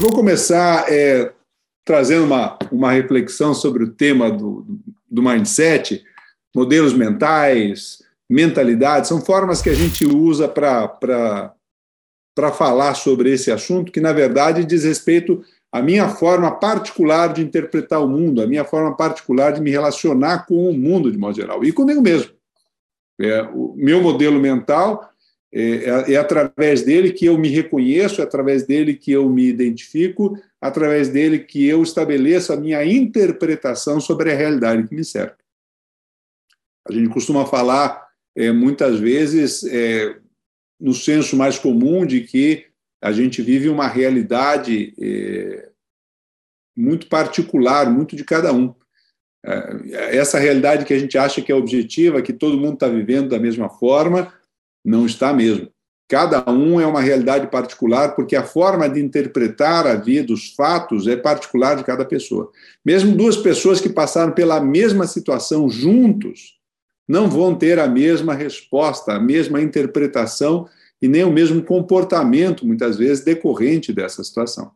Eu vou começar é, trazendo uma, uma reflexão sobre o tema do, do mindset, modelos mentais, mentalidade, são formas que a gente usa para falar sobre esse assunto, que na verdade diz respeito à minha forma particular de interpretar o mundo, a minha forma particular de me relacionar com o mundo de modo geral, e comigo mesmo. É, o meu modelo mental é, é, é através dele que eu me reconheço, é através dele que eu me identifico, através dele que eu estabeleço a minha interpretação sobre a realidade que me cerca. A gente costuma falar é, muitas vezes é, no senso mais comum de que a gente vive uma realidade é, muito particular, muito de cada um. É, essa realidade que a gente acha que é objetiva, que todo mundo está vivendo da mesma forma, não está mesmo. Cada um é uma realidade particular, porque a forma de interpretar a vida, os fatos, é particular de cada pessoa. Mesmo duas pessoas que passaram pela mesma situação juntos, não vão ter a mesma resposta, a mesma interpretação e nem o mesmo comportamento, muitas vezes, decorrente dessa situação.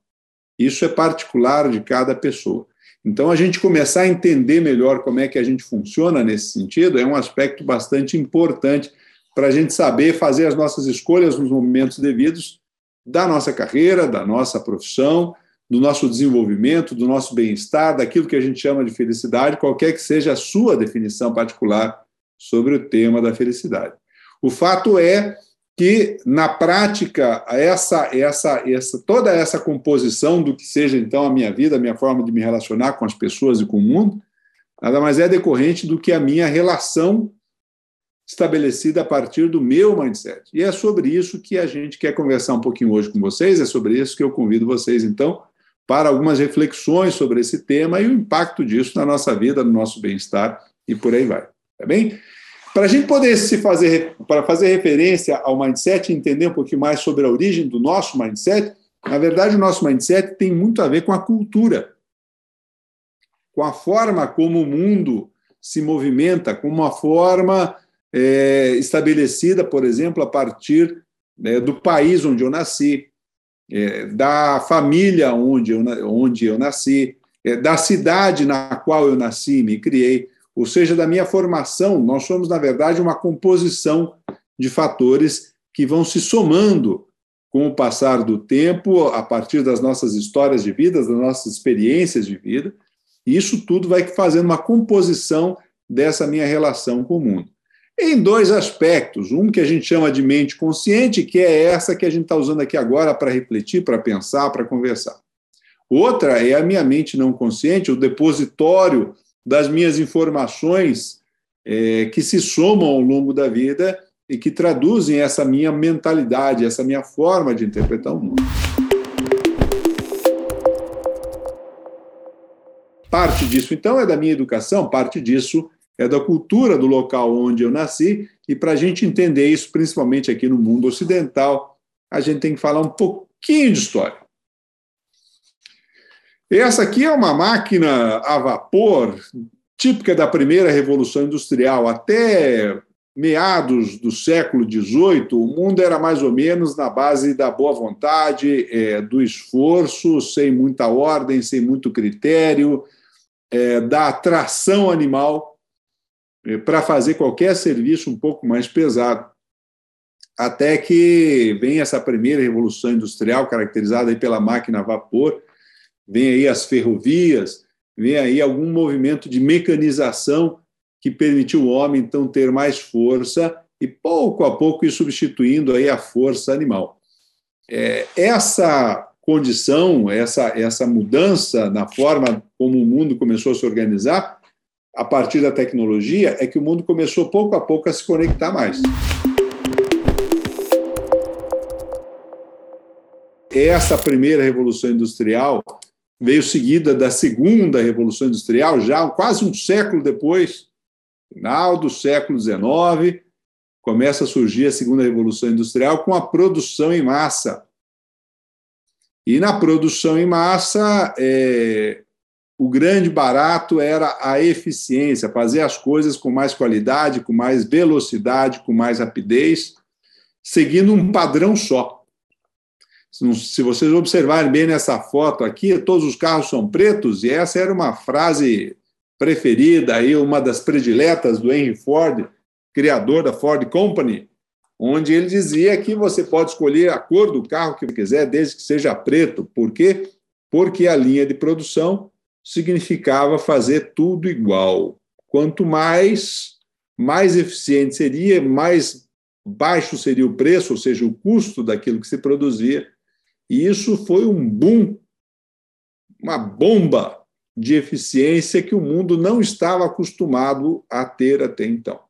Isso é particular de cada pessoa. Então, a gente começar a entender melhor como é que a gente funciona nesse sentido é um aspecto bastante importante para a gente saber fazer as nossas escolhas nos momentos devidos da nossa carreira, da nossa profissão, do nosso desenvolvimento, do nosso bem-estar, daquilo que a gente chama de felicidade, qualquer que seja a sua definição particular sobre o tema da felicidade. O fato é que na prática essa essa essa toda essa composição do que seja então a minha vida, a minha forma de me relacionar com as pessoas e com o mundo, nada mais é decorrente do que a minha relação estabelecida a partir do meu mindset. E é sobre isso que a gente quer conversar um pouquinho hoje com vocês, é sobre isso que eu convido vocês então para algumas reflexões sobre esse tema e o impacto disso na nossa vida, no nosso bem-estar e por aí vai. Tá bem? Para a gente poder se fazer, para fazer referência ao mindset e entender um pouquinho mais sobre a origem do nosso mindset, na verdade, o nosso mindset tem muito a ver com a cultura, com a forma como o mundo se movimenta, com uma forma é, estabelecida, por exemplo, a partir né, do país onde eu nasci, é, da família onde eu, onde eu nasci, é, da cidade na qual eu nasci e me criei ou seja, da minha formação. Nós somos, na verdade, uma composição de fatores que vão se somando com o passar do tempo, a partir das nossas histórias de vida, das nossas experiências de vida, e isso tudo vai fazendo uma composição dessa minha relação com o mundo. Em dois aspectos. Um que a gente chama de mente consciente, que é essa que a gente está usando aqui agora para refletir, para pensar, para conversar. Outra é a minha mente não consciente, o depositório das minhas informações é, que se somam ao longo da vida e que traduzem essa minha mentalidade, essa minha forma de interpretar o mundo. Parte disso, então, é da minha educação, parte disso é da cultura do local onde eu nasci, e para a gente entender isso, principalmente aqui no mundo ocidental, a gente tem que falar um pouquinho de história. Essa aqui é uma máquina a vapor típica da primeira revolução industrial. Até meados do século XVIII, o mundo era mais ou menos na base da boa vontade, é, do esforço, sem muita ordem, sem muito critério, é, da atração animal para fazer qualquer serviço um pouco mais pesado. Até que vem essa primeira revolução industrial, caracterizada pela máquina a vapor, vem aí as ferrovias, vem aí algum movimento de mecanização que permitiu o homem então ter mais força e pouco a pouco ir substituindo aí a força animal. É, essa condição, essa, essa mudança na forma como o mundo começou a se organizar, a partir da tecnologia, é que o mundo começou pouco a pouco a se conectar mais. Essa primeira revolução industrial veio seguida da segunda Revolução Industrial, já quase um século depois, final do século XIX, começa a surgir a segunda Revolução Industrial com a produção em massa. E na produção em massa, é, o grande barato era a eficiência, fazer as coisas com mais qualidade, com mais velocidade, com mais rapidez, seguindo um padrão só. Se vocês observarem bem nessa foto aqui, todos os carros são pretos, e essa era uma frase preferida, aí, uma das prediletas do Henry Ford, criador da Ford Company, onde ele dizia que você pode escolher a cor do carro que quiser, desde que seja preto. Por quê? Porque a linha de produção significava fazer tudo igual. Quanto mais, mais eficiente seria, mais baixo seria o preço, ou seja, o custo daquilo que se produzia, e isso foi um boom, uma bomba de eficiência que o mundo não estava acostumado a ter até então.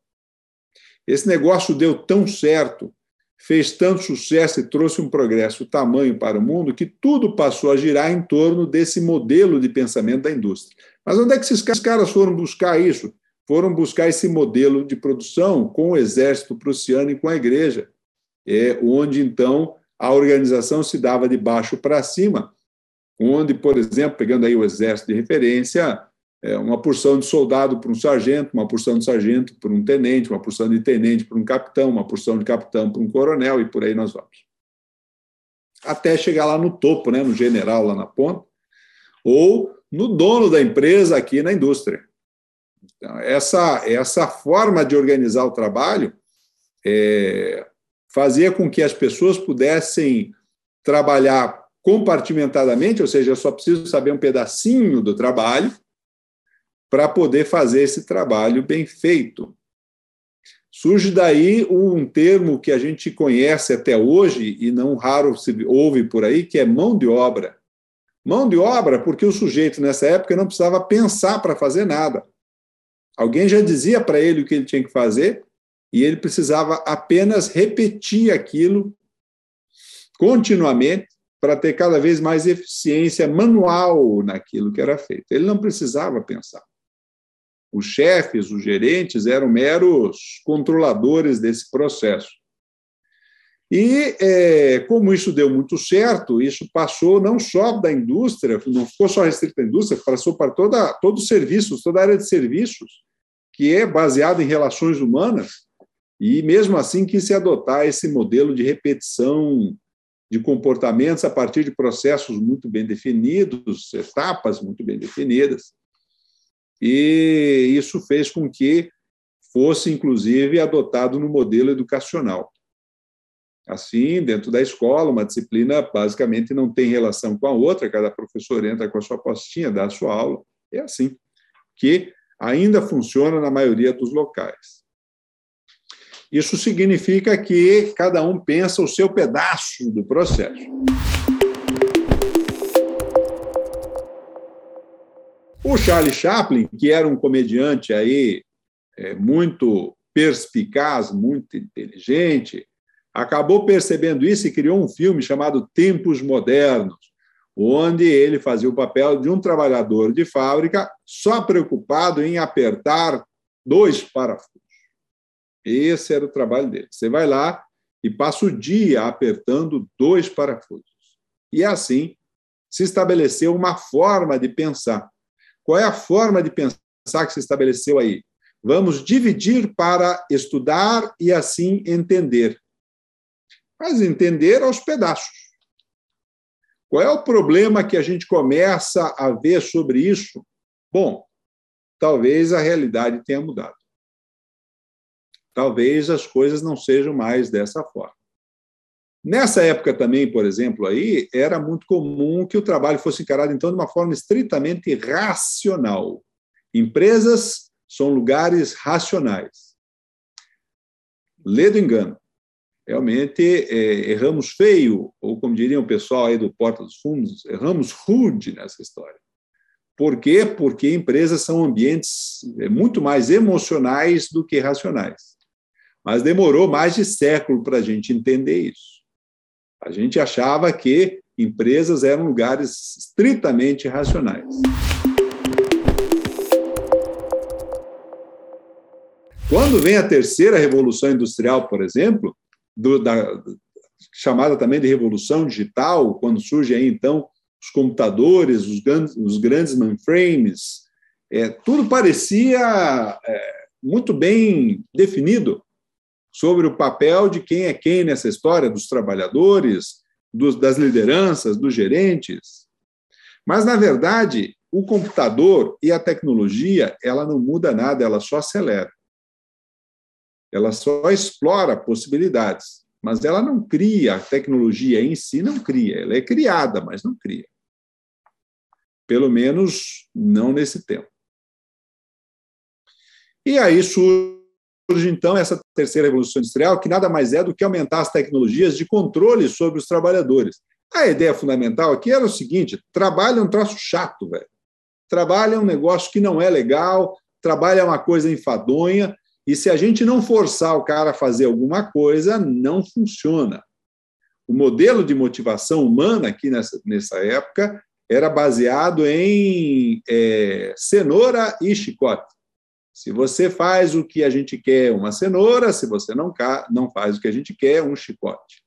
Esse negócio deu tão certo, fez tanto sucesso e trouxe um progresso tamanho para o mundo que tudo passou a girar em torno desse modelo de pensamento da indústria. Mas onde é que esses caras foram buscar isso? Foram buscar esse modelo de produção com o exército prussiano e com a igreja, é onde então a organização se dava de baixo para cima, onde, por exemplo, pegando aí o exército de referência, é uma porção de soldado para um sargento, uma porção de sargento para um tenente, uma porção de tenente para um capitão, uma porção de capitão para um coronel e por aí nós vamos. Até chegar lá no topo, né, no general lá na ponta, ou no dono da empresa aqui na indústria. Então, essa, essa forma de organizar o trabalho é, fazia com que as pessoas pudessem trabalhar compartimentadamente, ou seja, eu só preciso saber um pedacinho do trabalho para poder fazer esse trabalho bem feito. Surge daí um termo que a gente conhece até hoje e não raro se ouve por aí, que é mão de obra. Mão de obra porque o sujeito nessa época não precisava pensar para fazer nada. Alguém já dizia para ele o que ele tinha que fazer e ele precisava apenas repetir aquilo continuamente para ter cada vez mais eficiência manual naquilo que era feito. Ele não precisava pensar. Os chefes, os gerentes eram meros controladores desse processo. E, é, como isso deu muito certo, isso passou não só da indústria, não ficou só restrito à indústria, passou para toda, todos os serviços, toda a área de serviços, que é baseada em relações humanas, e mesmo assim quis se adotar esse modelo de repetição de comportamentos a partir de processos muito bem definidos, etapas muito bem definidas. E isso fez com que fosse, inclusive, adotado no modelo educacional. Assim, dentro da escola, uma disciplina basicamente não tem relação com a outra, cada professor entra com a sua postinha, dá a sua aula. É assim que ainda funciona na maioria dos locais. Isso significa que cada um pensa o seu pedaço do processo. O Charlie Chaplin, que era um comediante aí é, muito perspicaz, muito inteligente, acabou percebendo isso e criou um filme chamado Tempos Modernos, onde ele fazia o papel de um trabalhador de fábrica só preocupado em apertar dois parafusos. Esse era o trabalho dele. Você vai lá e passa o dia apertando dois parafusos. E assim se estabeleceu uma forma de pensar. Qual é a forma de pensar que se estabeleceu aí? Vamos dividir para estudar e assim entender. Mas entender aos pedaços. Qual é o problema que a gente começa a ver sobre isso? Bom, talvez a realidade tenha mudado talvez as coisas não sejam mais dessa forma. Nessa época também, por exemplo, aí era muito comum que o trabalho fosse encarado então de uma forma estritamente racional. Empresas são lugares racionais. Lê do engano. Realmente é, erramos feio, ou como diria o pessoal aí do Porta dos Fundos, erramos rude nessa história. Por quê? Porque empresas são ambientes é, muito mais emocionais do que racionais. Mas demorou mais de século para a gente entender isso. A gente achava que empresas eram lugares estritamente racionais. Quando vem a terceira revolução industrial, por exemplo, do, da, chamada também de revolução digital, quando surge aí então os computadores, os grandes, os grandes mainframes, é, tudo parecia é, muito bem definido sobre o papel de quem é quem nessa história, dos trabalhadores, dos, das lideranças, dos gerentes. Mas, na verdade, o computador e a tecnologia, ela não muda nada, ela só acelera. Ela só explora possibilidades, mas ela não cria, a tecnologia em si não cria, ela é criada, mas não cria. Pelo menos não nesse tempo. E aí surge, então, essa terceira revolução industrial, que nada mais é do que aumentar as tecnologias de controle sobre os trabalhadores. A ideia fundamental aqui era o seguinte: trabalho é um troço chato, velho. Trabalho é um negócio que não é legal, trabalho é uma coisa enfadonha, e se a gente não forçar o cara a fazer alguma coisa, não funciona. O modelo de motivação humana aqui nessa, nessa época era baseado em é, cenoura e chicote. Se você faz o que a gente quer, uma cenoura, se você não, não faz o que a gente quer, um chicote.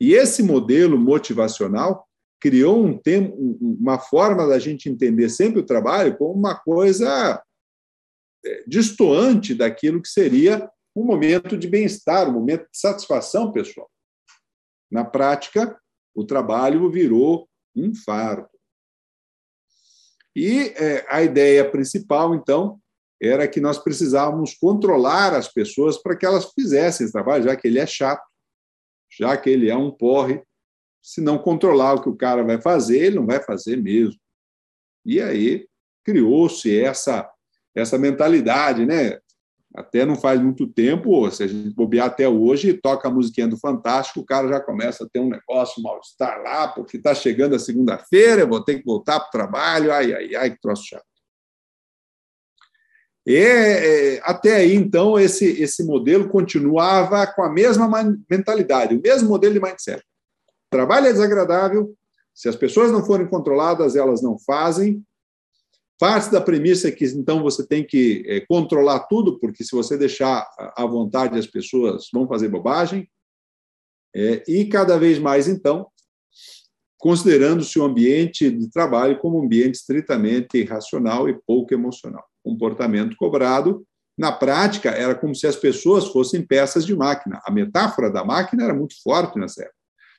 E esse modelo motivacional criou um tempo, uma forma da gente entender sempre o trabalho como uma coisa é, distoante daquilo que seria um momento de bem-estar, um momento de satisfação pessoal. Na prática, o trabalho virou um fardo. E é, a ideia principal, então, era que nós precisávamos controlar as pessoas para que elas fizessem esse trabalho, já que ele é chato, já que ele é um porre. Se não controlar o que o cara vai fazer, ele não vai fazer mesmo. E aí criou-se essa essa mentalidade, né? Até não faz muito tempo, se a gente bobear até hoje, toca a musiquinha do Fantástico, o cara já começa a ter um negócio, um mal-estar lá, porque está chegando a segunda-feira, vou ter que voltar para o trabalho, ai, ai, ai, que troço chato. E, é, até aí, então, esse, esse modelo continuava com a mesma mentalidade, o mesmo modelo de mindset. Trabalho é desagradável, se as pessoas não forem controladas, elas não fazem. Parte da premissa é que, então, você tem que é, controlar tudo, porque se você deixar à vontade, as pessoas vão fazer bobagem. É, e cada vez mais, então, considerando-se o ambiente de trabalho como um ambiente estritamente racional e pouco emocional comportamento cobrado, na prática, era como se as pessoas fossem peças de máquina. A metáfora da máquina era muito forte nessa época.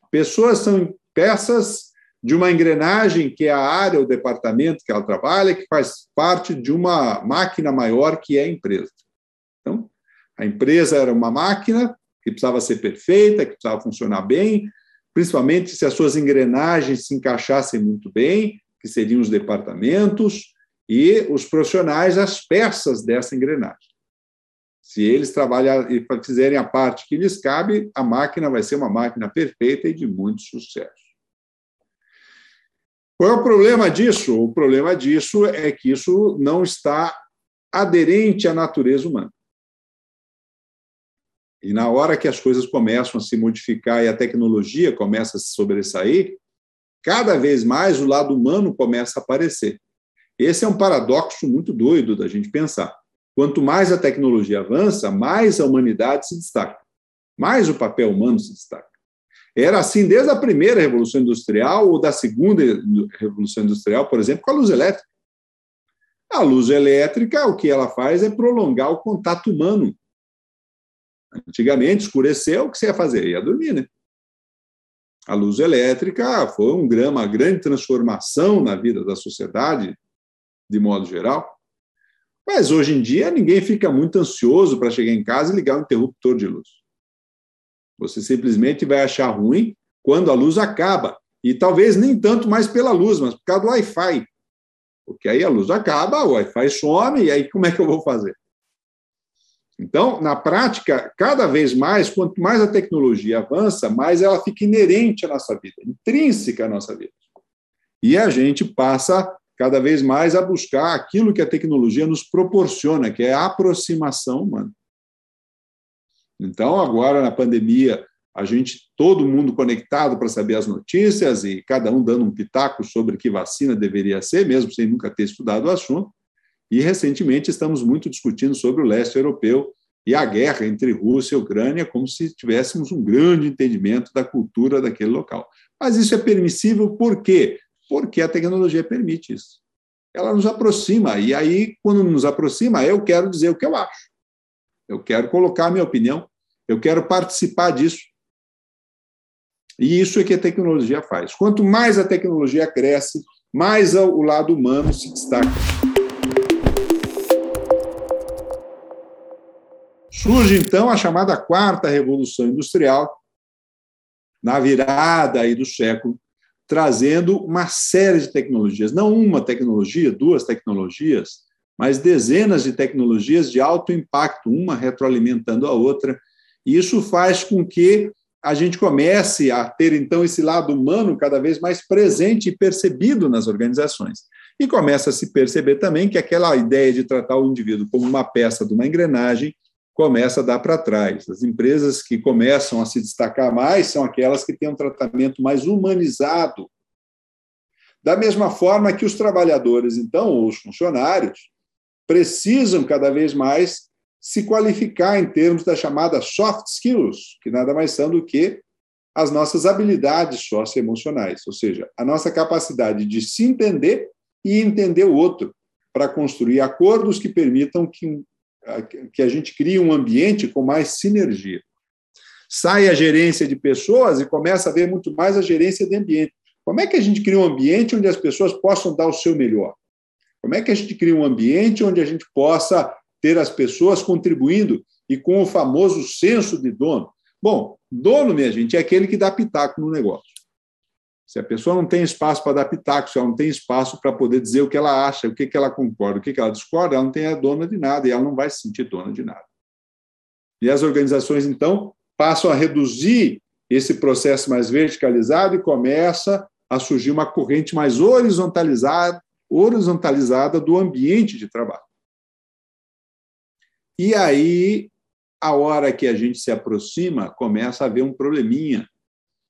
Pessoas são peças de uma engrenagem que é a área, o departamento que ela trabalha, que faz parte de uma máquina maior que é a empresa. Então, a empresa era uma máquina que precisava ser perfeita, que precisava funcionar bem, principalmente se as suas engrenagens se encaixassem muito bem, que seriam os departamentos, e os profissionais as peças dessa engrenagem. Se eles trabalharem e fizerem a parte que lhes cabe, a máquina vai ser uma máquina perfeita e de muito sucesso. Qual é o problema disso? O problema disso é que isso não está aderente à natureza humana. E na hora que as coisas começam a se modificar e a tecnologia começa a se sobressair, cada vez mais o lado humano começa a aparecer. Esse é um paradoxo muito doido da gente pensar. Quanto mais a tecnologia avança, mais a humanidade se destaca, mais o papel humano se destaca. Era assim desde a primeira Revolução Industrial ou da segunda Revolução Industrial, por exemplo, com a luz elétrica. A luz elétrica, o que ela faz é prolongar o contato humano. Antigamente, escureceu, o que você ia fazer? Ia dormir, né? A luz elétrica foi um, uma grande transformação na vida da sociedade, de modo geral. Mas hoje em dia ninguém fica muito ansioso para chegar em casa e ligar o interruptor de luz. Você simplesmente vai achar ruim quando a luz acaba. E talvez nem tanto mais pela luz, mas por causa do Wi-Fi. Porque aí a luz acaba, o Wi-Fi some, e aí como é que eu vou fazer? Então, na prática, cada vez mais, quanto mais a tecnologia avança, mais ela fica inerente à nossa vida, intrínseca à nossa vida. E a gente passa cada vez mais a buscar aquilo que a tecnologia nos proporciona, que é a aproximação humana. Então, agora na pandemia, a gente, todo mundo conectado para saber as notícias e cada um dando um pitaco sobre que vacina deveria ser, mesmo sem nunca ter estudado o assunto. E recentemente estamos muito discutindo sobre o leste europeu e a guerra entre Rússia e Ucrânia, como se tivéssemos um grande entendimento da cultura daquele local. Mas isso é permissível por quê? Porque a tecnologia permite isso. Ela nos aproxima, e aí, quando nos aproxima, eu quero dizer o que eu acho. Eu quero colocar a minha opinião, eu quero participar disso. E isso é que a tecnologia faz. Quanto mais a tecnologia cresce, mais o lado humano se destaca. Surge então a chamada quarta revolução industrial, na virada aí do século, trazendo uma série de tecnologias, não uma tecnologia, duas tecnologias, mas dezenas de tecnologias de alto impacto, uma retroalimentando a outra. E isso faz com que a gente comece a ter, então, esse lado humano cada vez mais presente e percebido nas organizações. E começa a se perceber também que aquela ideia de tratar o indivíduo como uma peça de uma engrenagem começa a dar para trás. As empresas que começam a se destacar mais são aquelas que têm um tratamento mais humanizado. Da mesma forma que os trabalhadores, então, ou os funcionários, precisam cada vez mais se qualificar em termos da chamada soft skills, que nada mais são do que as nossas habilidades socioemocionais, ou seja, a nossa capacidade de se entender e entender o outro, para construir acordos que permitam que que a gente crie um ambiente com mais sinergia. Sai a gerência de pessoas e começa a ver muito mais a gerência de ambiente. Como é que a gente cria um ambiente onde as pessoas possam dar o seu melhor? Como é que a gente cria um ambiente onde a gente possa ter as pessoas contribuindo e com o famoso senso de dono? Bom, dono, minha gente, é aquele que dá pitaco no negócio. Se a pessoa não tem espaço para pitaco, se ela não tem espaço para poder dizer o que ela acha, o que, que ela concorda, o que, que ela discorda, ela não tem a dona de nada e ela não vai se sentir dona de nada. E as organizações, então, passam a reduzir esse processo mais verticalizado e começa a surgir uma corrente mais horizontalizada, horizontalizada do ambiente de trabalho. E aí, a hora que a gente se aproxima, começa a haver um probleminha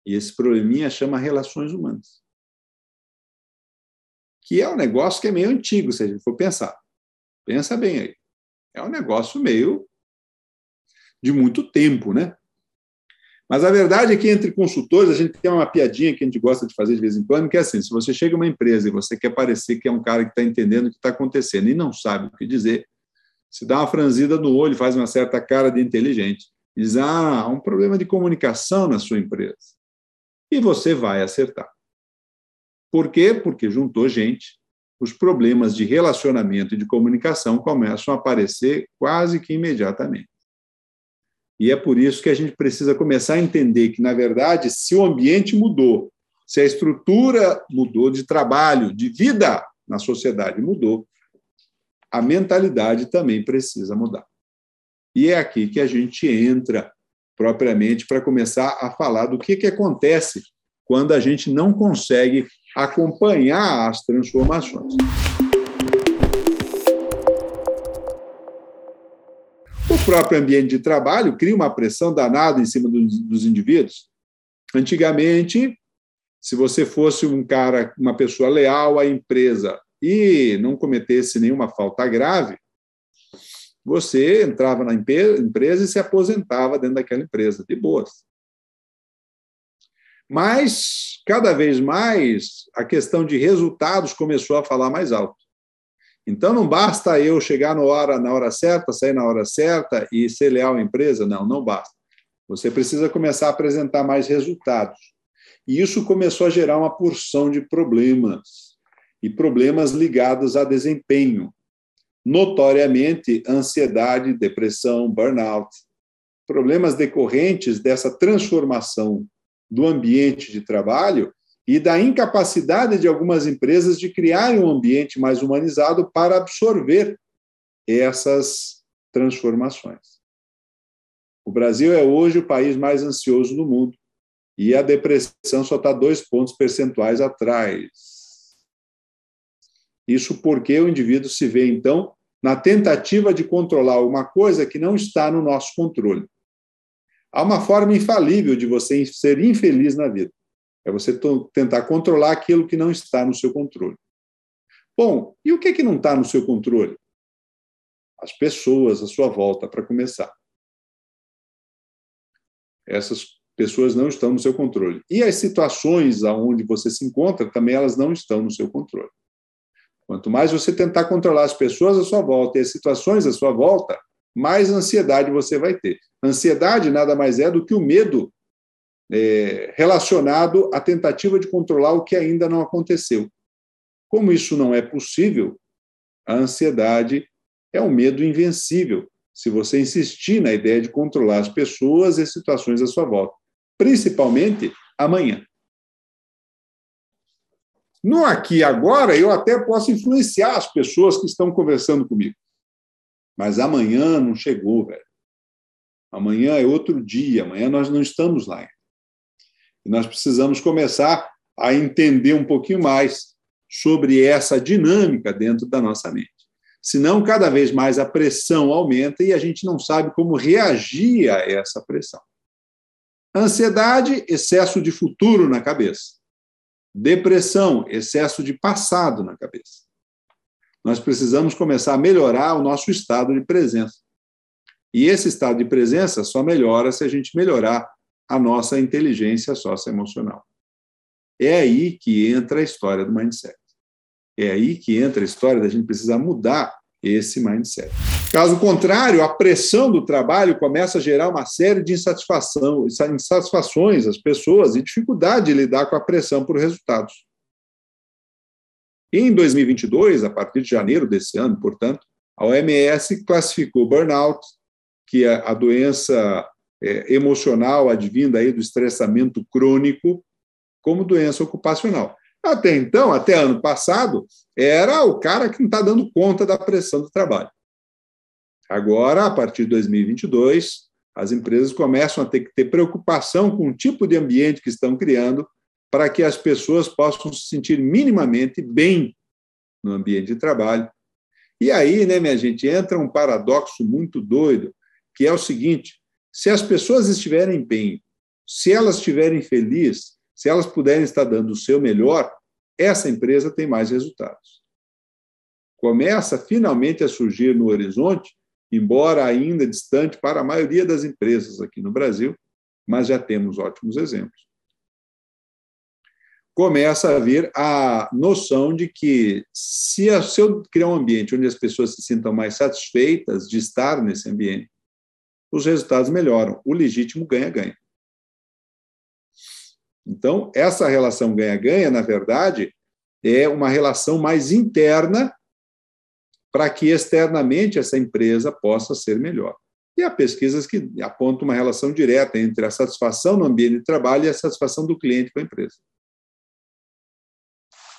e esse probleminha chama relações humanas. Que é um negócio que é meio antigo, se a gente for pensar. Pensa bem aí. É um negócio meio de muito tempo, né? Mas a verdade é que entre consultores, a gente tem uma piadinha que a gente gosta de fazer de vez em quando, que é assim: se você chega a uma empresa e você quer parecer que é um cara que está entendendo o que está acontecendo e não sabe o que dizer, se dá uma franzida no olho, faz uma certa cara de inteligente, diz: ah, há um problema de comunicação na sua empresa e você vai acertar. Por quê? Porque juntou gente, os problemas de relacionamento e de comunicação começam a aparecer quase que imediatamente. E é por isso que a gente precisa começar a entender que, na verdade, se o ambiente mudou, se a estrutura mudou de trabalho, de vida na sociedade mudou, a mentalidade também precisa mudar. E é aqui que a gente entra propriamente para começar a falar do que, que acontece quando a gente não consegue acompanhar as transformações. O próprio ambiente de trabalho cria uma pressão danada em cima dos, dos indivíduos. Antigamente, se você fosse um cara, uma pessoa leal à empresa e não cometesse nenhuma falta grave, você entrava na empresa e se aposentava dentro daquela empresa, de boas. Mas, cada vez mais, a questão de resultados começou a falar mais alto. Então, não basta eu chegar na hora, na hora certa, sair na hora certa e ser leal à empresa. Não, não basta. Você precisa começar a apresentar mais resultados. E isso começou a gerar uma porção de problemas, e problemas ligados a desempenho notoriamente ansiedade, depressão, burnout, problemas decorrentes dessa transformação do ambiente de trabalho e da incapacidade de algumas empresas de criarem um ambiente mais humanizado para absorver essas transformações. O Brasil é hoje o país mais ansioso do mundo e a depressão só está dois pontos percentuais atrás. Isso porque o indivíduo se vê, então, na tentativa de controlar uma coisa que não está no nosso controle. Há uma forma infalível de você ser infeliz na vida. É você tentar controlar aquilo que não está no seu controle. Bom, e o que, é que não está no seu controle? As pessoas à sua volta, para começar. Essas pessoas não estão no seu controle. E as situações aonde você se encontra, também elas não estão no seu controle. Quanto mais você tentar controlar as pessoas à sua volta e as situações à sua volta, mais ansiedade você vai ter. Ansiedade nada mais é do que o medo é, relacionado à tentativa de controlar o que ainda não aconteceu. Como isso não é possível, a ansiedade é um medo invencível se você insistir na ideia de controlar as pessoas e situações à sua volta, principalmente amanhã. No aqui e agora, eu até posso influenciar as pessoas que estão conversando comigo. Mas amanhã não chegou, velho. Amanhã é outro dia, amanhã nós não estamos lá. E nós precisamos começar a entender um pouquinho mais sobre essa dinâmica dentro da nossa mente. Senão, cada vez mais a pressão aumenta e a gente não sabe como reagir a essa pressão. Ansiedade, excesso de futuro na cabeça. Depressão, excesso de passado na cabeça. Nós precisamos começar a melhorar o nosso estado de presença. E esse estado de presença só melhora se a gente melhorar a nossa inteligência socioemocional. É aí que entra a história do mindset. É aí que entra a história da gente precisar mudar esse mindset. Caso contrário, a pressão do trabalho começa a gerar uma série de insatisfação, insatisfações às pessoas e dificuldade de lidar com a pressão por resultados. Em 2022, a partir de janeiro desse ano, portanto, a OMS classificou burnout, que é a doença é, emocional advinda aí do estressamento crônico, como doença ocupacional. Até então, até ano passado, era o cara que não está dando conta da pressão do trabalho. Agora, a partir de 2022, as empresas começam a ter que ter preocupação com o tipo de ambiente que estão criando para que as pessoas possam se sentir minimamente bem no ambiente de trabalho. E aí, né, minha gente, entra um paradoxo muito doido, que é o seguinte: se as pessoas estiverem bem, se elas estiverem felizes, se elas puderem estar dando o seu melhor, essa empresa tem mais resultados. Começa finalmente a surgir no horizonte embora ainda distante para a maioria das empresas aqui no Brasil, mas já temos ótimos exemplos. Começa a haver a noção de que, se eu criar um ambiente onde as pessoas se sintam mais satisfeitas de estar nesse ambiente, os resultados melhoram. O legítimo ganha-ganha. Então, essa relação ganha-ganha, na verdade, é uma relação mais interna para que externamente essa empresa possa ser melhor. E há pesquisas que apontam uma relação direta entre a satisfação no ambiente de trabalho e a satisfação do cliente com a empresa.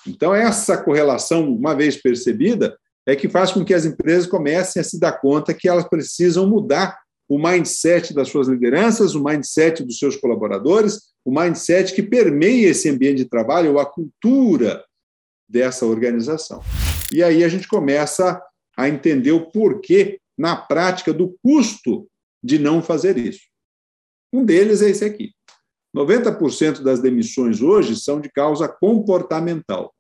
Então, essa correlação, uma vez percebida, é que faz com que as empresas comecem a se dar conta que elas precisam mudar o mindset das suas lideranças, o mindset dos seus colaboradores, o mindset que permeia esse ambiente de trabalho, a cultura dessa organização. E aí a gente começa a entender o porquê, na prática, do custo de não fazer isso. Um deles é esse aqui. 90% das demissões hoje são de causa comportamental.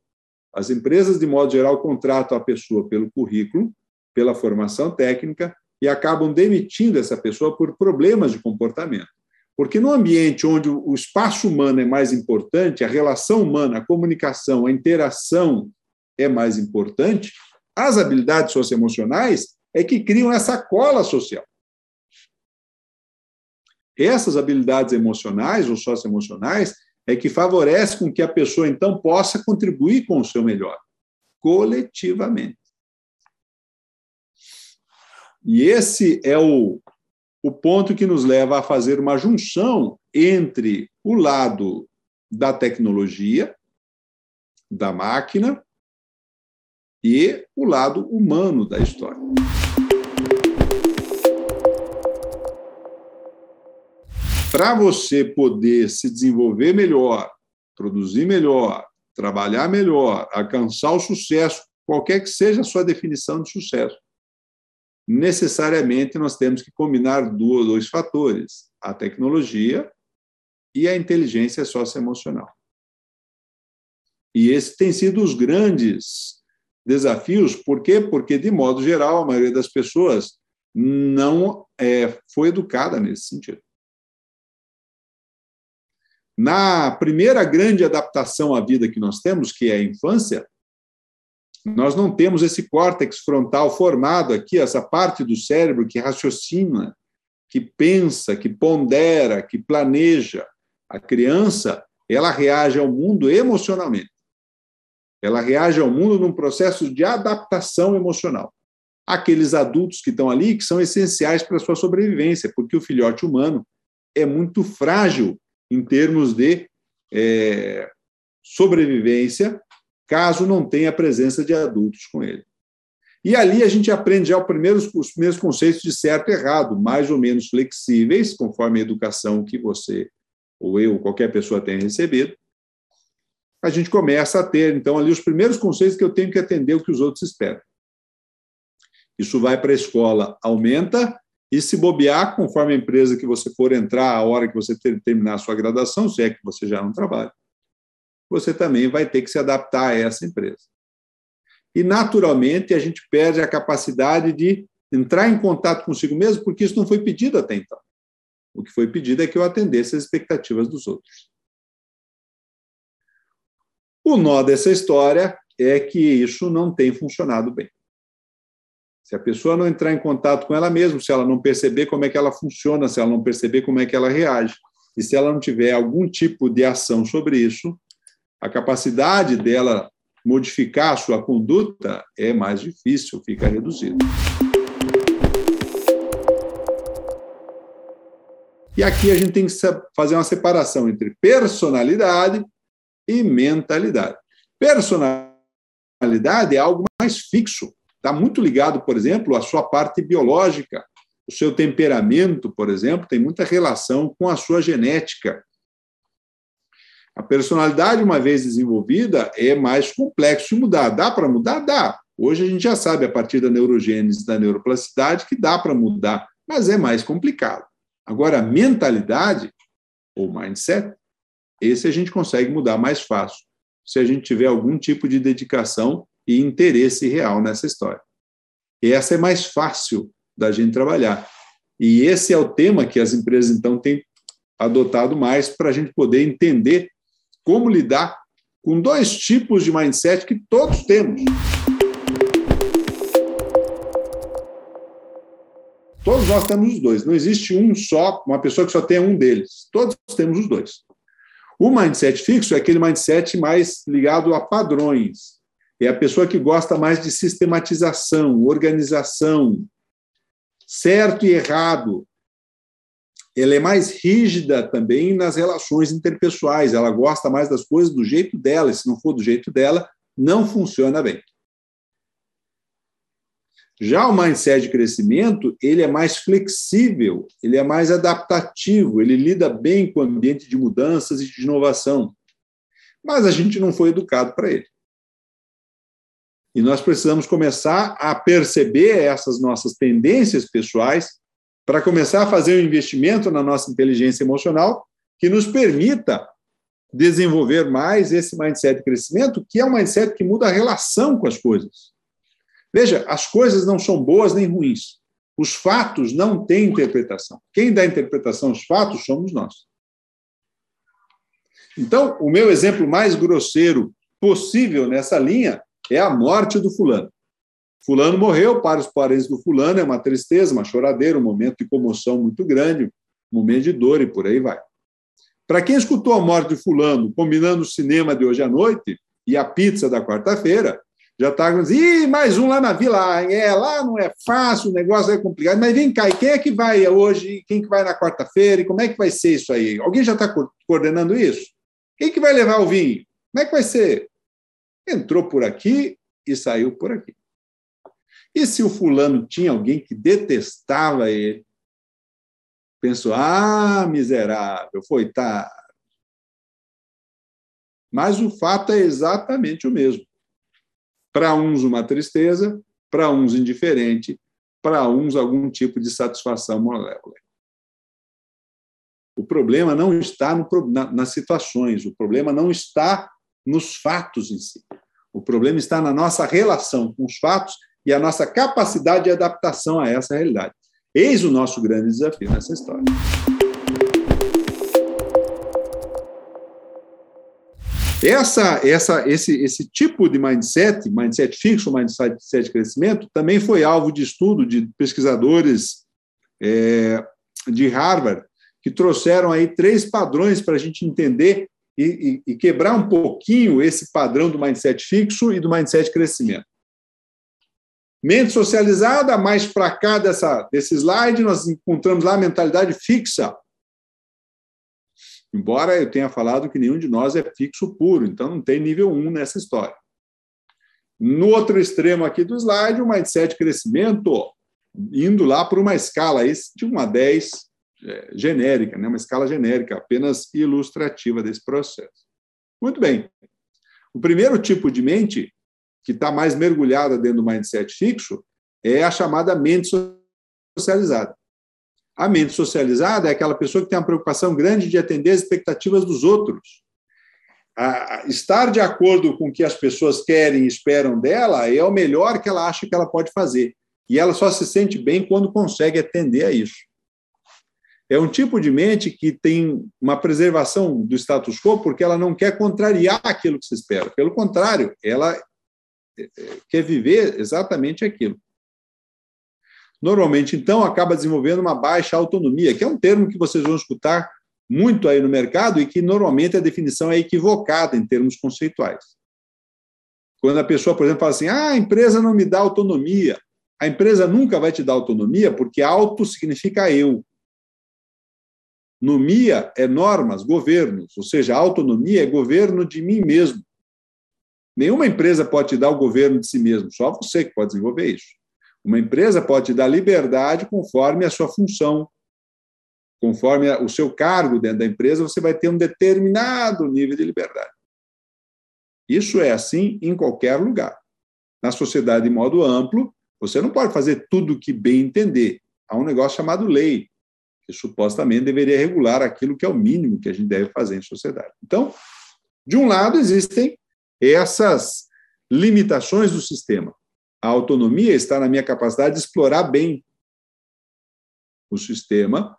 As empresas, de modo geral, contratam a pessoa pelo currículo, pela formação técnica e acabam demitindo essa pessoa por problemas de comportamento. Porque no ambiente onde o espaço humano é mais importante, a relação humana, a comunicação, a interação é mais importante, as habilidades socioemocionais é que criam essa cola social. Essas habilidades emocionais ou socioemocionais é que favorecem com que a pessoa, então, possa contribuir com o seu melhor, coletivamente. E esse é o, o ponto que nos leva a fazer uma junção entre o lado da tecnologia, da máquina, e o lado humano da história. Para você poder se desenvolver melhor, produzir melhor, trabalhar melhor, alcançar o sucesso, qualquer que seja a sua definição de sucesso, necessariamente nós temos que combinar dois fatores: a tecnologia e a inteligência socioemocional. E esse tem sido os grandes desafios, por quê? Porque, de modo geral, a maioria das pessoas não é, foi educada nesse sentido. Na primeira grande adaptação à vida que nós temos, que é a infância, nós não temos esse córtex frontal formado aqui, essa parte do cérebro que raciocina, que pensa, que pondera, que planeja. A criança, ela reage ao mundo emocionalmente. Ela reage ao mundo num processo de adaptação emocional. Aqueles adultos que estão ali que são essenciais para a sua sobrevivência, porque o filhote humano é muito frágil em termos de é, sobrevivência, caso não tenha a presença de adultos com ele. E ali a gente aprende já os primeiros, os primeiros conceitos de certo e errado, mais ou menos flexíveis, conforme a educação que você, ou eu, ou qualquer pessoa tenha recebido. A gente começa a ter, então, ali os primeiros conceitos que eu tenho que atender o que os outros esperam. Isso vai para a escola, aumenta, e se bobear, conforme a empresa que você for entrar, a hora que você terminar a sua graduação, se é que você já não trabalha, você também vai ter que se adaptar a essa empresa. E, naturalmente, a gente perde a capacidade de entrar em contato consigo mesmo, porque isso não foi pedido até então. O que foi pedido é que eu atendesse as expectativas dos outros. O nó dessa história é que isso não tem funcionado bem. Se a pessoa não entrar em contato com ela mesma, se ela não perceber como é que ela funciona, se ela não perceber como é que ela reage, e se ela não tiver algum tipo de ação sobre isso, a capacidade dela modificar a sua conduta é mais difícil, fica reduzida. E aqui a gente tem que fazer uma separação entre personalidade e mentalidade. Personalidade é algo mais fixo, está muito ligado, por exemplo, à sua parte biológica. O seu temperamento, por exemplo, tem muita relação com a sua genética. A personalidade, uma vez desenvolvida, é mais complexo de mudar. Dá para mudar? Dá. Hoje a gente já sabe, a partir da neurogênese da neuroplasticidade, que dá para mudar, mas é mais complicado. Agora, a mentalidade, ou mindset, esse a gente consegue mudar mais fácil, se a gente tiver algum tipo de dedicação e interesse real nessa história. E essa é mais fácil da gente trabalhar. E esse é o tema que as empresas, então, têm adotado mais para a gente poder entender como lidar com dois tipos de mindset que todos temos. Todos nós temos os dois. Não existe um só, uma pessoa que só tenha um deles. Todos temos os dois. O mindset fixo é aquele mindset mais ligado a padrões. É a pessoa que gosta mais de sistematização, organização, certo e errado. Ela é mais rígida também nas relações interpessoais. Ela gosta mais das coisas do jeito dela, e se não for do jeito dela, não funciona bem. Já o mindset de crescimento, ele é mais flexível, ele é mais adaptativo, ele lida bem com o ambiente de mudanças e de inovação. Mas a gente não foi educado para ele. E nós precisamos começar a perceber essas nossas tendências pessoais para começar a fazer um investimento na nossa inteligência emocional que nos permita desenvolver mais esse mindset de crescimento, que é um mindset que muda a relação com as coisas. Veja, as coisas não são boas nem ruins. Os fatos não têm interpretação. Quem dá interpretação aos fatos somos nós. Então, o meu exemplo mais grosseiro possível nessa linha é a morte do fulano. Fulano morreu, para os parentes do fulano é uma tristeza, uma choradeira, um momento de comoção muito grande, um momento de dor e por aí vai. Para quem escutou a morte de fulano, combinando o cinema de hoje à noite e a pizza da quarta-feira, já está dizendo, ih, mais um lá na vila, é, lá não é fácil, o negócio é complicado, mas vem cá, e quem é que vai hoje, quem que vai na quarta-feira, e como é que vai ser isso aí? Alguém já está coordenando isso? Quem que vai levar o vinho? Como é que vai ser? entrou por aqui e saiu por aqui. E se o fulano tinha alguém que detestava ele, pensou: ah, miserável, foi tá. Mas o fato é exatamente o mesmo. Para uns, uma tristeza, e a nossa capacidade de adaptação a essa realidade. Eis o nosso grande desafio nessa história. Essa, essa, esse, esse tipo de mindset, mindset fixo, mindset de crescimento, também foi alvo de estudo de pesquisadores é, de Harvard que trouxeram aí três padrões para a gente entender e, e, e, quebrar um pouquinho esse padrão do mindset fixo e do mindset crescimento. Mente socializada, mais para cá dessa, desse slide, nós encontramos lá a mentalidade fixa. Embora eu tenha falado que nenhum de nós é fixo puro, então não tem nível 1 nessa história. No outro extremo aqui do slide, o mindset crescimento, indo lá para uma escala de 1 a 10 é, genérica, né? uma escala genérica, apenas ilustrativa desse processo. Muito bem. O primeiro tipo de mente, que está mais mergulhada dentro do mindset fixo, é a chamada mente socializada. A mente socializada é aquela pessoa que tem uma preocupação grande de atender as expectativas dos outros. A estar de acordo com o que as pessoas querem e esperam dela é o melhor que ela acha que ela pode fazer. E ela só se sente bem quando consegue atender a isso. É um tipo de mente que tem uma preservação do status quo porque ela não quer contrariar aquilo que se espera. Pelo contrário, ela quer viver exatamente aquilo. Normalmente, então, acaba desenvolvendo uma baixa autonomia, que é um termo que vocês vão escutar muito aí no mercado e que normalmente a definição é equivocada em termos conceituais. Quando a pessoa, por exemplo, fala assim: ah, a empresa não me dá autonomia. A empresa nunca vai te dar autonomia porque auto significa eu. Nomia é normas, governos, ou seja, autonomia é governo de mim mesmo. Nenhuma empresa pode te dar o governo de si mesmo, só você que pode desenvolver isso. Uma empresa pode te dar liberdade conforme a sua função, conforme o seu cargo dentro da empresa, você vai ter um determinado nível de liberdade. Isso é assim em qualquer lugar. Na sociedade, de modo amplo, você não pode fazer tudo o que bem entender. Há um negócio chamado lei que supostamente deveria regular aquilo que é o mínimo que a gente deve fazer em sociedade. Então, de um lado, existem essas limitações do sistema. A autonomia está na minha capacidade de explorar bem o sistema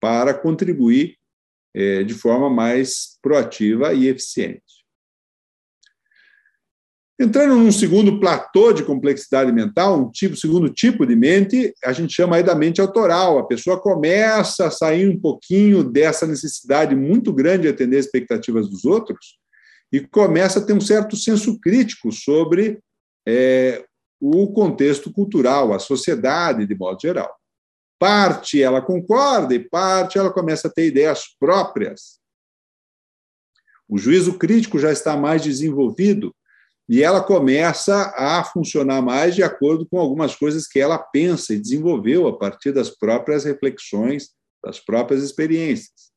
para contribuir é, de forma mais proativa e eficiente. Entrando num segundo platô de complexidade mental, um tipo, segundo tipo de mente, a gente chama aí da mente autoral. A pessoa começa a sair um pouquinho dessa necessidade muito grande de atender as expectativas dos outros e começa a ter um certo senso crítico sobre é, o contexto cultural, a sociedade de modo geral. Parte ela concorda e parte ela começa a ter ideias próprias. O juízo crítico já está mais desenvolvido e ela começa a funcionar mais de acordo com algumas coisas que ela pensa e desenvolveu a partir das próprias reflexões, das próprias experiências.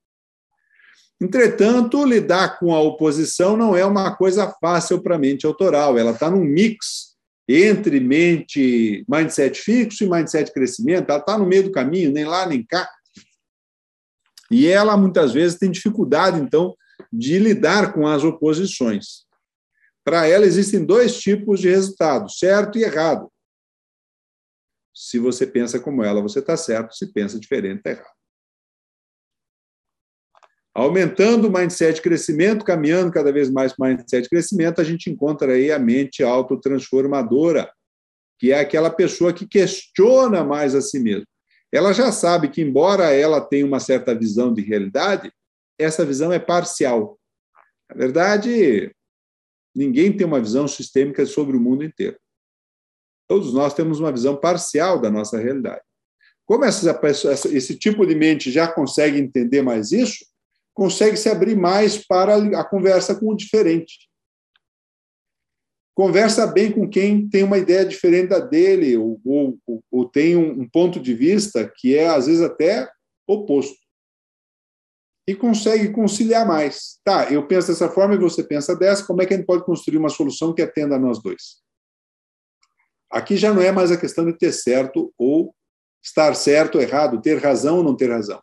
Entretanto, lidar com a oposição não é uma coisa fácil para a mente autoral, ela está num mix entre mente, mindset fixo e mindset crescimento, ela está no meio do caminho, nem lá nem cá. E ela muitas vezes tem dificuldade, então, de lidar com as oposições. Para ela existem dois tipos de resultado, certo e errado. Se você pensa como ela, você está certo, se pensa diferente, está errado. Aumentando o mindset crescimento, caminhando cada vez mais para o mindset crescimento, a gente encontra aí a mente autotransformadora, que é aquela pessoa que questiona mais a si mesma. Ela já sabe que, embora ela tenha uma certa visão de realidade, essa visão é parcial. Na verdade, Ninguém tem uma visão sistêmica sobre o mundo inteiro. Todos nós temos uma visão parcial da nossa realidade. Como essa, esse tipo de mente já consegue entender mais isso, consegue se abrir mais para a conversa com o diferente. Conversa bem com quem tem uma ideia diferente da dele, ou, ou, ou tem um, um ponto de vista que é, às vezes, até oposto e consegue conciliar mais. Tá, eu penso dessa forma e você pensa dessa, como é que a gente pode construir uma solução que atenda a nós dois? Aqui já não é mais a questão de ter certo ou estar certo ou errado, ter razão ou não ter razão,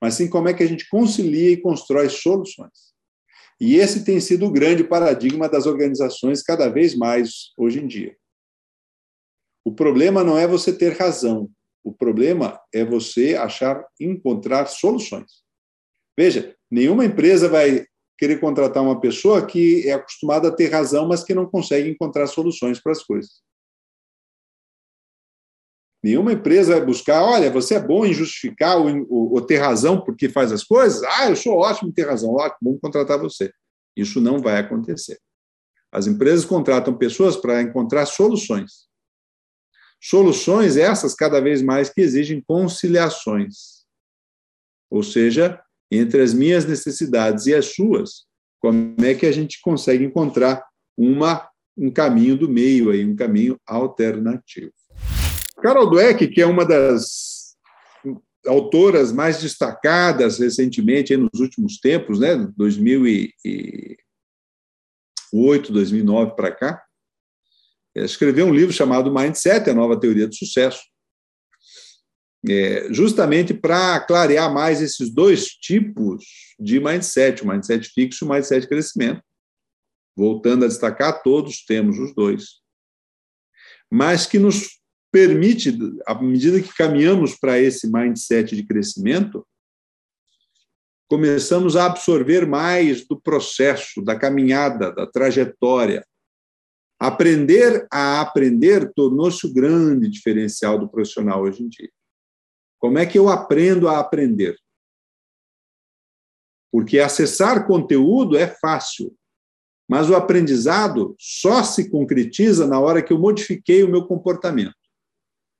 mas sim como é que a gente concilia e constrói soluções. E esse tem sido o grande paradigma das organizações cada vez mais hoje em dia. O problema não é você ter razão, o problema é você achar, encontrar soluções. Veja, nenhuma empresa vai querer contratar uma pessoa que é acostumada a ter razão, mas que não consegue encontrar soluções para as coisas. Nenhuma empresa vai buscar, olha, você é bom em justificar ou, ter razão porque faz as coisas? Ah, eu sou ótimo em ter razão, ótimo, vamos contratar você. Isso não vai acontecer. As empresas contratam pessoas para encontrar soluções. Soluções essas cada vez mais que exigem conciliações. Ou seja, entre as minhas necessidades e as suas, como é que a gente consegue encontrar uma, um caminho do meio aí, um caminho alternativo. Carol Dweck, que é uma das autoras mais destacadas recentemente, nos últimos tempos, né, 2008, 2009 para cá, escreveu um livro chamado Mindset, a nova teoria do sucesso, é, justamente para clarear mais esses dois tipos de mindset, o mindset fixo e o mindset de crescimento. Voltando a destacar, todos temos os dois. Mas que nos permite, à medida que caminhamos para esse mindset de crescimento, começamos a absorver mais do processo, da caminhada, da trajetória. Aprender a aprender tornou-se o grande diferencial do profissional hoje em dia. Como é que eu aprendo a aprender? Porque acessar conteúdo é fácil, mas o aprendizado só se concretiza na hora que eu modifiquei o meu comportamento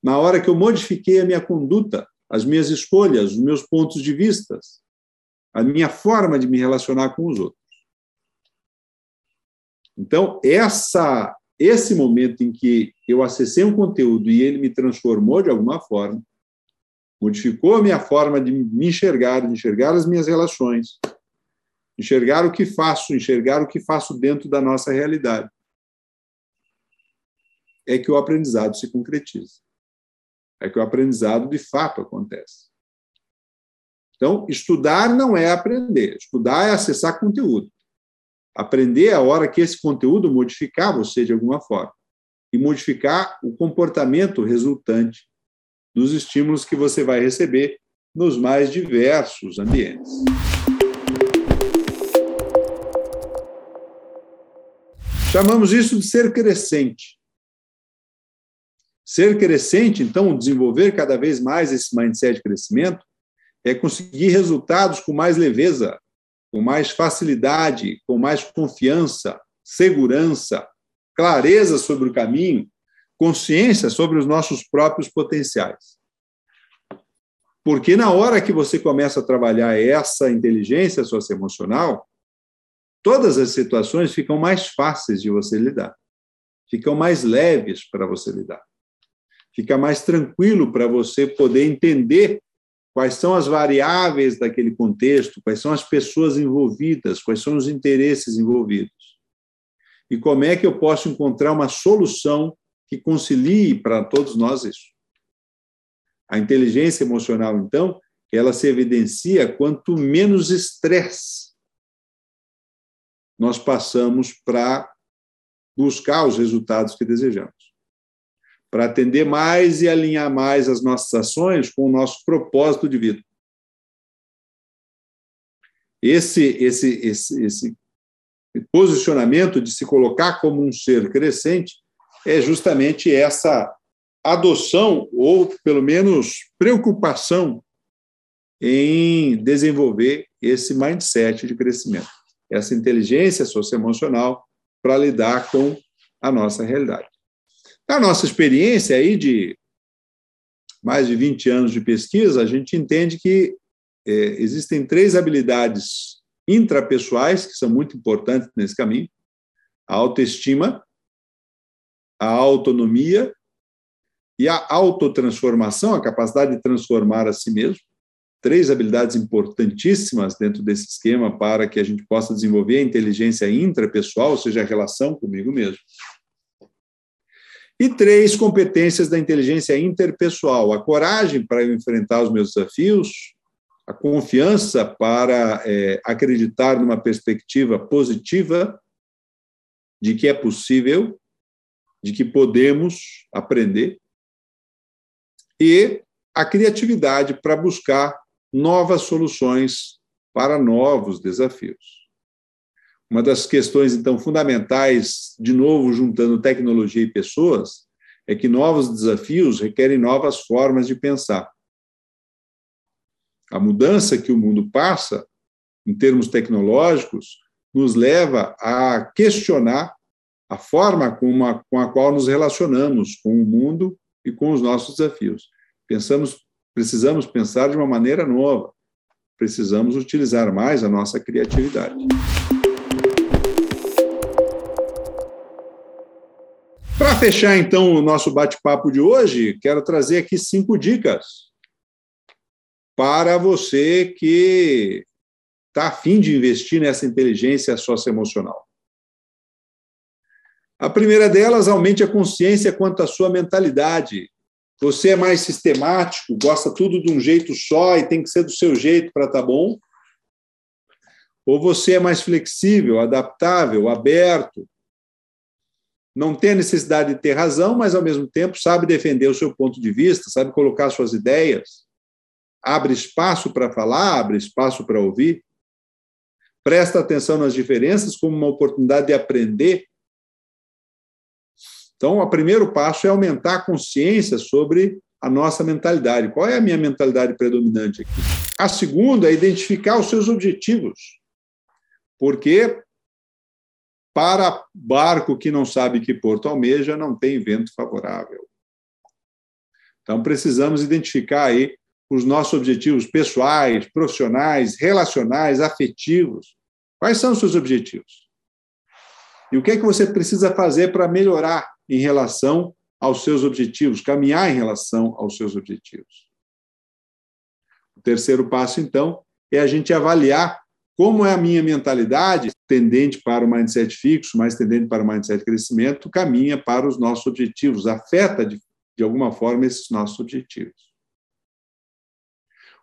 na hora que eu modifiquei a minha conduta, as minhas escolhas, os meus pontos de vista, a minha forma de me relacionar com os outros. Então, essa esse momento em que eu acessei um conteúdo e ele me transformou de alguma forma, modificou a minha forma de me enxergar, de enxergar as minhas relações, enxergar o que faço, enxergar o que faço dentro da nossa realidade. É que o aprendizado se concretiza é que o aprendizado de fato acontece. Então, estudar não é aprender, estudar é acessar conteúdo. Aprender é a hora que esse conteúdo modificar você de alguma forma e modificar o comportamento resultante dos estímulos que você vai receber nos mais diversos ambientes. Chamamos isso de ser crescente. Ser crescente, então, desenvolver cada vez mais esse mindset de crescimento, é conseguir resultados com mais leveza, com mais facilidade, com mais confiança, segurança, clareza sobre o caminho, consciência sobre os nossos próprios potenciais. Porque na hora que você começa a trabalhar essa inteligência socioemocional, todas as situações ficam mais fáceis de você lidar, ficam mais leves para você lidar fica mais tranquilo para você poder entender quais são as variáveis daquele contexto, quais são as pessoas envolvidas, quais são os interesses envolvidos. E como é que eu posso encontrar uma solução que concilie para todos nós isso. A inteligência emocional, então, ela se evidencia quanto menos estresse nós passamos para buscar os resultados que desejamos para atender mais e alinhar mais as nossas ações com o nosso propósito de vida. Esse, esse, esse, esse posicionamento de se colocar como um ser crescente é justamente essa adoção, ou pelo menos preocupação, em desenvolver esse mindset de crescimento, essa inteligência socioemocional para lidar com a nossa realidade. Na nossa experiência aí de mais de 20 anos de pesquisa, a gente entende que é, existem três habilidades intrapessoais que são muito importantes nesse caminho: a autoestima, a autonomia e a autotransformação, a capacidade de transformar a si mesmo. Três habilidades importantíssimas dentro desse esquema para que a gente possa desenvolver a inteligência intrapessoal, ou seja, a relação comigo mesmo. E três competências da inteligência interpessoal: a coragem para enfrentar os meus desafios, a confiança para é, acreditar numa perspectiva positiva de que é possível, de que podemos aprender, e a criatividade para buscar novas soluções para novos desafios. Uma das questões, então, fundamentais, de novo, juntando tecnologia e pessoas, é que novos desafios requerem novas formas de pensar. A mudança que o mundo passa, em termos tecnológicos, nos leva a questionar a forma com a, com a qual nos relacionamos com o mundo e com os nossos desafios. Pensamos, precisamos pensar de uma maneira nova. Precisamos utilizar mais a nossa criatividade. Para fechar, então, o nosso bate-papo de hoje, quero trazer aqui cinco dicas para você que está afim de investir nessa inteligência socioemocional. A primeira delas, aumente a consciência quanto à sua mentalidade. Você é mais sistemático, gosta tudo de um jeito só e tem que ser do seu jeito para estar tá bom? Ou você é mais flexível, adaptável, aberto, não tem a necessidade de ter razão, mas ao mesmo tempo sabe defender o seu ponto de vista, sabe colocar suas ideias, abre espaço para falar, abre espaço para ouvir, presta atenção nas diferenças como uma oportunidade de aprender. Então, o primeiro passo é aumentar a consciência sobre a nossa mentalidade. Qual é a minha mentalidade predominante aqui? A segunda é identificar os seus objetivos. Porque para barco que não sabe que porto almeja, não tem vento favorável. Então, precisamos identificar aí os nossos objetivos pessoais, profissionais, relacionais, afetivos. Quais são os seus objetivos? E o que é que você precisa fazer para melhorar em relação aos seus objetivos, caminhar em relação aos seus objetivos? O terceiro passo, então, é a gente avaliar como é a minha mentalidade, tendente para o mindset fixo, mais tendente para o mindset crescimento, caminha para os nossos objetivos, afeta de, de alguma forma esses nossos objetivos.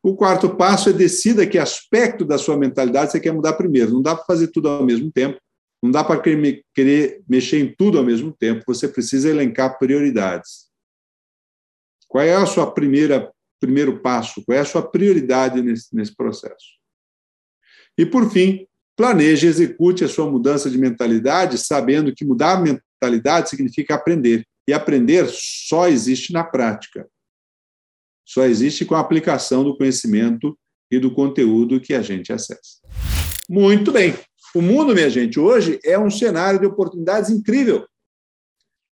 O quarto passo é decida que aspecto da sua mentalidade você quer mudar primeiro. Não dá para fazer tudo ao mesmo tempo, não dá para querer, mexer em tudo ao mesmo tempo. Você precisa elencar prioridades. Qual é a sua primeira primeiro passo? Qual é a sua prioridade nesse, nesse processo? E, por fim, planeje e execute a sua mudança de mentalidade, sabendo que mudar a mentalidade significa aprender. E aprender só existe na prática. Só existe com a aplicação do conhecimento e do conteúdo que a gente acessa. Muito bem. O mundo, minha gente, hoje é um cenário de oportunidades incrível.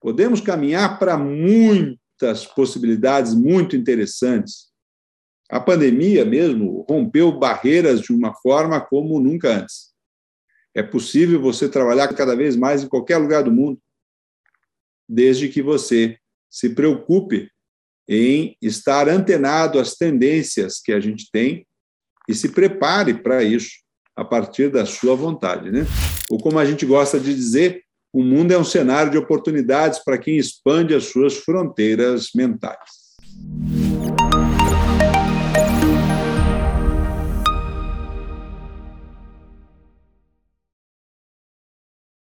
Podemos caminhar para muitas possibilidades muito interessantes. A pandemia mesmo rompeu barreiras de uma forma como nunca antes. É possível você trabalhar cada vez mais em qualquer lugar do mundo, desde que você se preocupe em estar antenado às tendências que a gente tem e se prepare para isso a partir da sua vontade, né? Ou como a gente gosta de dizer, o mundo é um cenário de oportunidades para quem expande as suas fronteiras mentais.